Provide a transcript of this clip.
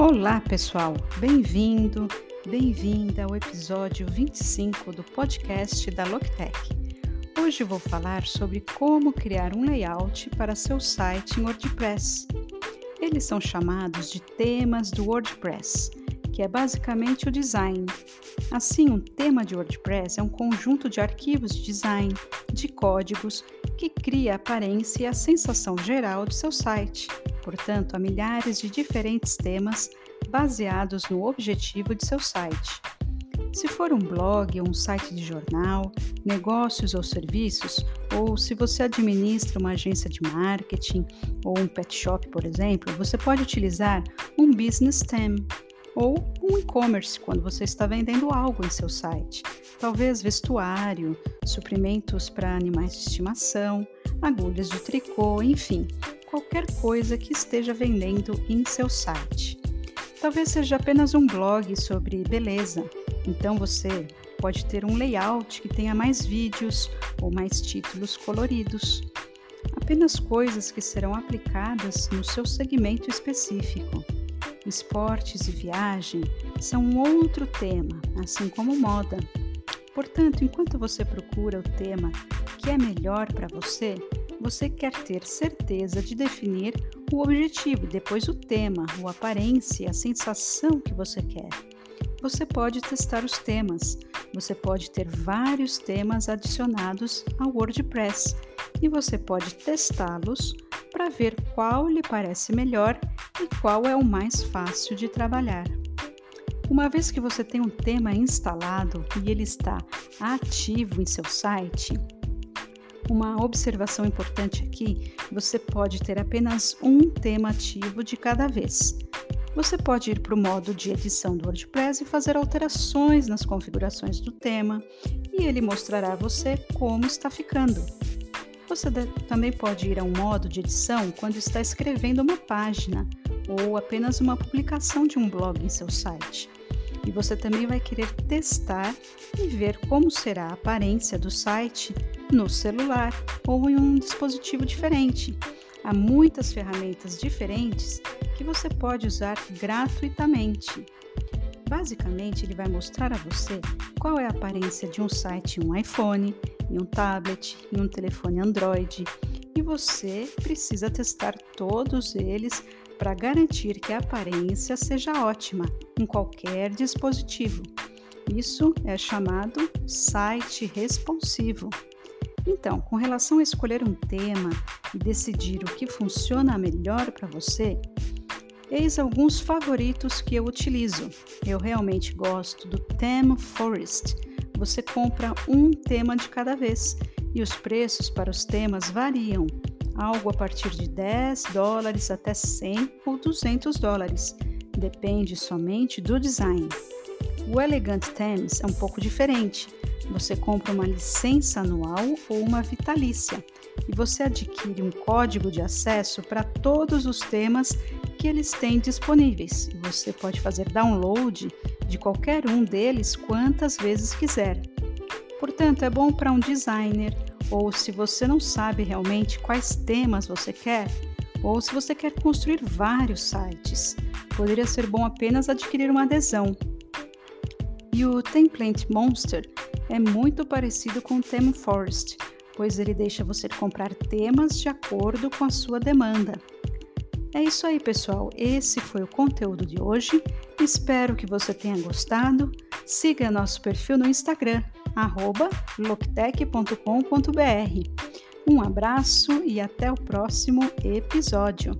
Olá, pessoal! Bem-vindo, bem-vinda ao episódio 25 do podcast da Loctech. Hoje vou falar sobre como criar um layout para seu site em WordPress. Eles são chamados de temas do WordPress, que é basicamente o design. Assim, um tema de WordPress é um conjunto de arquivos de design, de códigos, que cria a aparência e a sensação geral de seu site portanto, a milhares de diferentes temas baseados no objetivo de seu site. Se for um blog ou um site de jornal, negócios ou serviços, ou se você administra uma agência de marketing ou um pet shop, por exemplo, você pode utilizar um business theme ou um e-commerce quando você está vendendo algo em seu site. Talvez vestuário, suprimentos para animais de estimação, agulhas de tricô, enfim, qualquer coisa que esteja vendendo em seu site. Talvez seja apenas um blog sobre beleza, então você pode ter um layout que tenha mais vídeos ou mais títulos coloridos. Apenas coisas que serão aplicadas no seu segmento específico. Esportes e viagem são um outro tema, assim como moda. Portanto, enquanto você procura o tema que é melhor para você, você quer ter certeza de definir o objetivo, depois o tema, a aparência, a sensação que você quer. Você pode testar os temas. Você pode ter vários temas adicionados ao WordPress e você pode testá-los para ver qual lhe parece melhor e qual é o mais fácil de trabalhar. Uma vez que você tem um tema instalado e ele está ativo em seu site, uma observação importante aqui: você pode ter apenas um tema ativo de cada vez. Você pode ir para o modo de edição do WordPress e fazer alterações nas configurações do tema, e ele mostrará a você como está ficando. Você também pode ir a um modo de edição quando está escrevendo uma página ou apenas uma publicação de um blog em seu site. E você também vai querer testar e ver como será a aparência do site no celular ou em um dispositivo diferente. Há muitas ferramentas diferentes que você pode usar gratuitamente. Basicamente, ele vai mostrar a você qual é a aparência de um site em um iPhone, em um tablet, em um telefone Android, e você precisa testar todos eles para garantir que a aparência seja ótima em qualquer dispositivo. Isso é chamado site responsivo. Então, com relação a escolher um tema e decidir o que funciona melhor para você, eis alguns favoritos que eu utilizo. Eu realmente gosto do Theme Forest. Você compra um tema de cada vez e os preços para os temas variam, algo a partir de 10 dólares até 100 ou 200 dólares. Depende somente do design. O Elegant Themes é um pouco diferente você compra uma licença anual ou uma vitalícia e você adquire um código de acesso para todos os temas que eles têm disponíveis. Você pode fazer download de qualquer um deles quantas vezes quiser. Portanto, é bom para um designer ou se você não sabe realmente quais temas você quer, ou se você quer construir vários sites. Poderia ser bom apenas adquirir uma adesão. E o Template Monster é muito parecido com o Theme Forest, pois ele deixa você comprar temas de acordo com a sua demanda. É isso aí, pessoal. Esse foi o conteúdo de hoje. Espero que você tenha gostado. Siga nosso perfil no Instagram, loctec.com.br. Um abraço e até o próximo episódio.